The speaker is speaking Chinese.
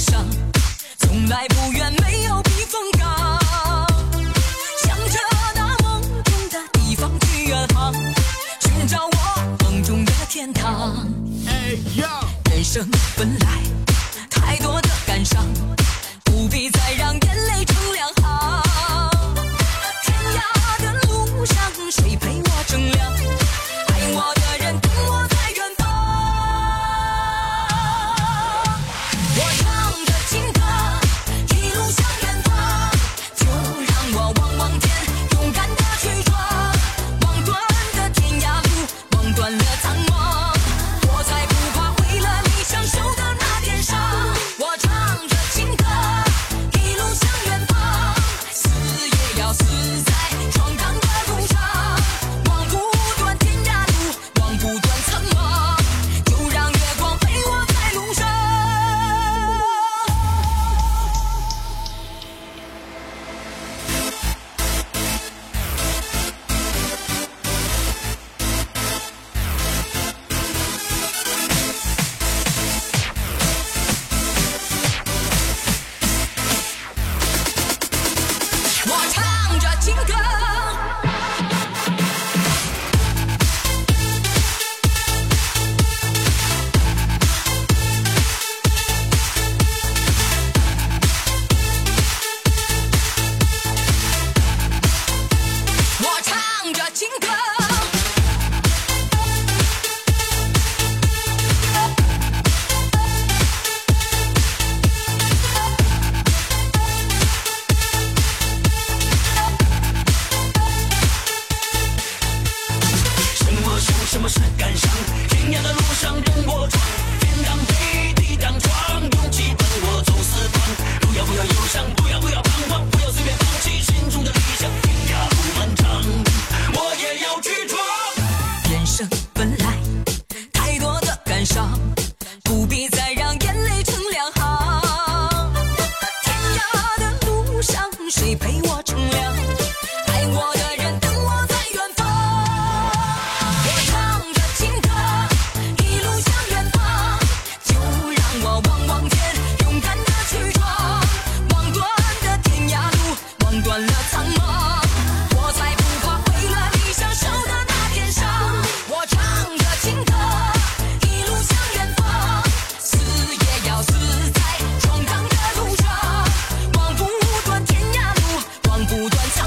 上从来不怨没有避风港向着那梦中的地方去远航寻找我梦中的天堂哎呀人生本来唱着情歌不断。